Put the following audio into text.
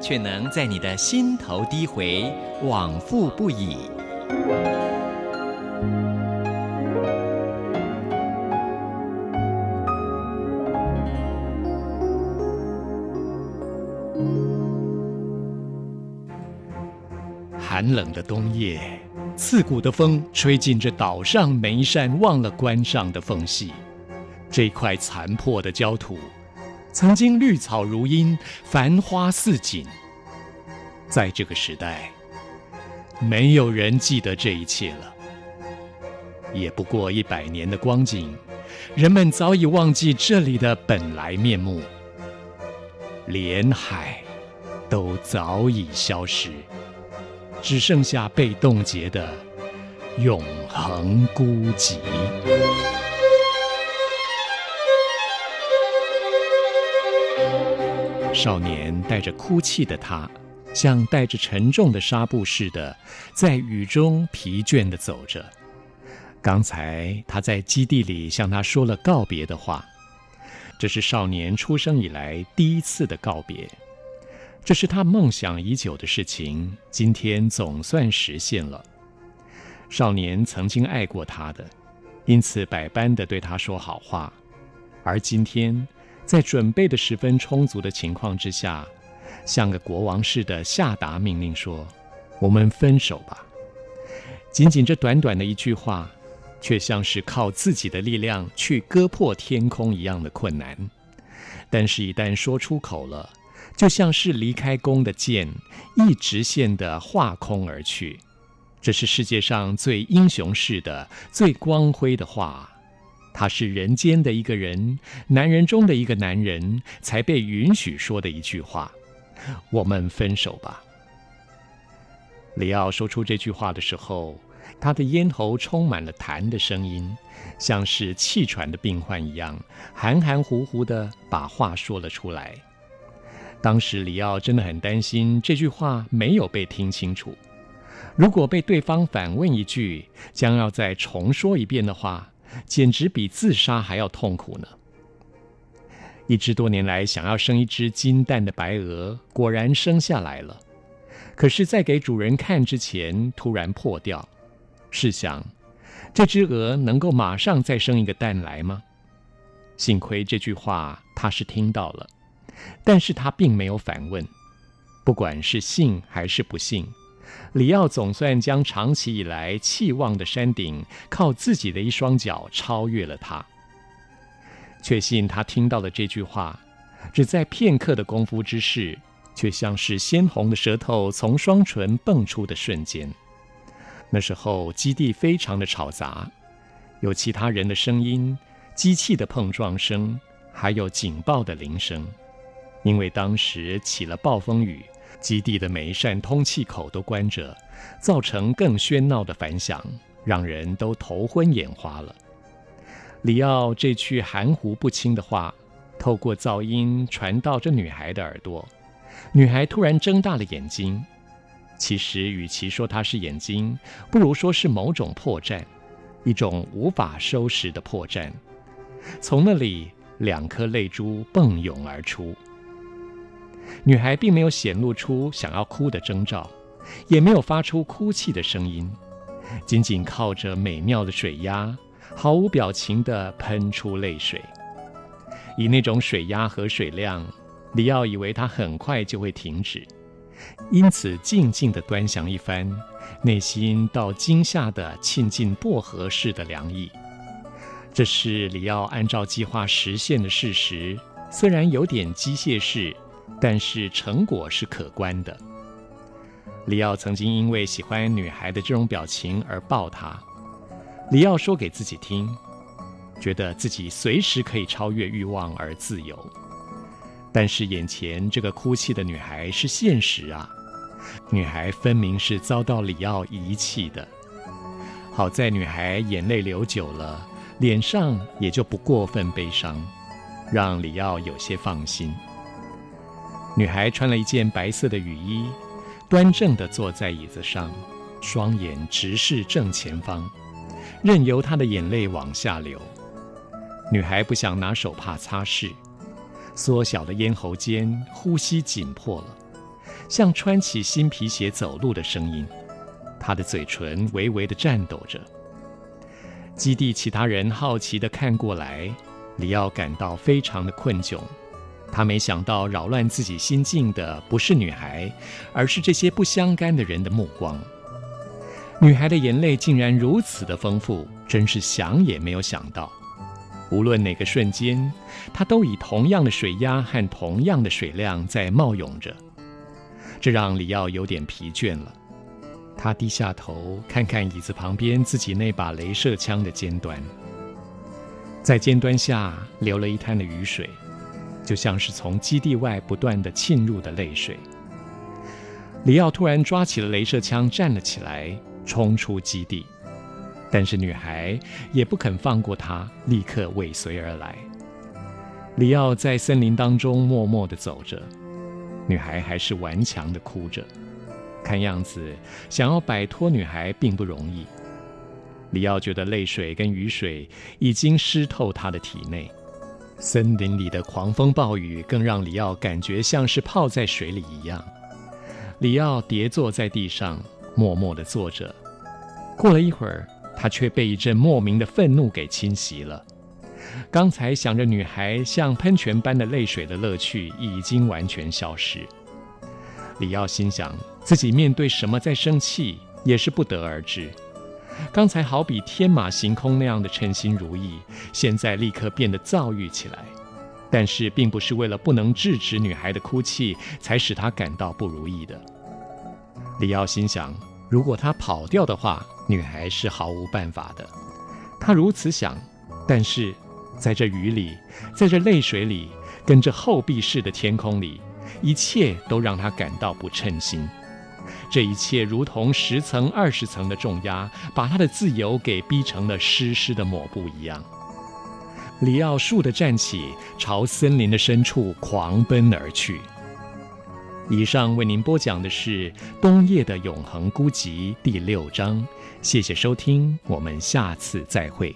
却能在你的心头低回，往复不已。寒冷的冬夜，刺骨的风吹进这岛上每一扇忘了关上的缝隙。这块残破的焦土，曾经绿草如茵，繁花似锦。在这个时代，没有人记得这一切了。也不过一百年的光景，人们早已忘记这里的本来面目，连海都早已消失，只剩下被冻结的永恒孤寂。少年带着哭泣的他，像带着沉重的纱布似的，在雨中疲倦地走着。刚才他在基地里向他说了告别的话，这是少年出生以来第一次的告别，这是他梦想已久的事情，今天总算实现了。少年曾经爱过他的，因此百般的对他说好话，而今天在准备的十分充足的情况之下。像个国王似的下达命令说：“我们分手吧。”仅仅这短短的一句话，却像是靠自己的力量去割破天空一样的困难。但是，一旦说出口了，就像是离开弓的箭，一直线的划空而去。这是世界上最英雄式的、最光辉的话。他是人间的一个人，男人中的一个男人，才被允许说的一句话。我们分手吧。里奥说出这句话的时候，他的咽喉充满了痰的声音，像是气喘的病患一样，含含糊糊的把话说了出来。当时里奥真的很担心这句话没有被听清楚。如果被对方反问一句，将要再重说一遍的话，简直比自杀还要痛苦呢。一只多年来想要生一只金蛋的白鹅，果然生下来了。可是，在给主人看之前，突然破掉。试想，这只鹅能够马上再生一个蛋来吗？幸亏这句话他是听到了，但是他并没有反问。不管是幸还是不幸，里奥总算将长期以来期望的山顶，靠自己的一双脚超越了他。确信他听到了这句话，只在片刻的功夫之事，却像是鲜红的舌头从双唇蹦出的瞬间。那时候基地非常的吵杂，有其他人的声音、机器的碰撞声，还有警报的铃声。因为当时起了暴风雨，基地的每一扇通气口都关着，造成更喧闹的反响，让人都头昏眼花了。里奥这句含糊不清的话，透过噪音传到这女孩的耳朵。女孩突然睁大了眼睛。其实，与其说她是眼睛，不如说是某种破绽，一种无法收拾的破绽。从那里，两颗泪珠迸涌而出。女孩并没有显露出想要哭的征兆，也没有发出哭泣的声音，仅仅靠着美妙的水压。毫无表情地喷出泪水，以那种水压和水量，里奥以为它很快就会停止，因此静静地端详一番，内心到惊吓地沁进薄荷似的凉意。这是里奥按照计划实现的事实，虽然有点机械式，但是成果是可观的。里奥曾经因为喜欢女孩的这种表情而抱她。里奥说给自己听，觉得自己随时可以超越欲望而自由。但是眼前这个哭泣的女孩是现实啊，女孩分明是遭到里奥遗弃的。好在女孩眼泪流久了，脸上也就不过分悲伤，让里奥有些放心。女孩穿了一件白色的雨衣，端正地坐在椅子上，双眼直视正前方，任由她的眼泪往下流。女孩不想拿手帕擦拭，缩小的咽喉间呼吸紧迫了，像穿起新皮鞋走路的声音。她的嘴唇微微地颤抖着。基地其他人好奇地看过来，里奥感到非常的困窘。他没想到扰乱自己心境的不是女孩，而是这些不相干的人的目光。女孩的眼泪竟然如此的丰富，真是想也没有想到。无论哪个瞬间，她都以同样的水压和同样的水量在冒涌着，这让里奥有点疲倦了。他低下头看看椅子旁边自己那把镭射枪的尖端，在尖端下流了一滩的雨水。就像是从基地外不断的沁入的泪水。里奥突然抓起了镭射枪，站了起来，冲出基地。但是女孩也不肯放过他，立刻尾随而来。里奥在森林当中默默地走着，女孩还是顽强地哭着。看样子，想要摆脱女孩并不容易。里奥觉得泪水跟雨水已经湿透他的体内。森林里的狂风暴雨更让里奥感觉像是泡在水里一样。里奥跌坐在地上，默默地坐着。过了一会儿，他却被一阵莫名的愤怒给侵袭了。刚才想着女孩像喷泉般的泪水的乐趣已经完全消失。里奥心想，自己面对什么在生气，也是不得而知。刚才好比天马行空那样的称心如意，现在立刻变得躁郁起来。但是，并不是为了不能制止女孩的哭泣，才使他感到不如意的。里奥心想，如果他跑掉的话，女孩是毫无办法的。他如此想，但是在这雨里，在这泪水里，跟着厚壁似的天空里，一切都让他感到不称心。这一切如同十层、二十层的重压，把他的自由给逼成了湿湿的抹布一样。里奥倏地站起，朝森林的深处狂奔而去。以上为您播讲的是冬夜的永恒孤寂第六章，谢谢收听，我们下次再会。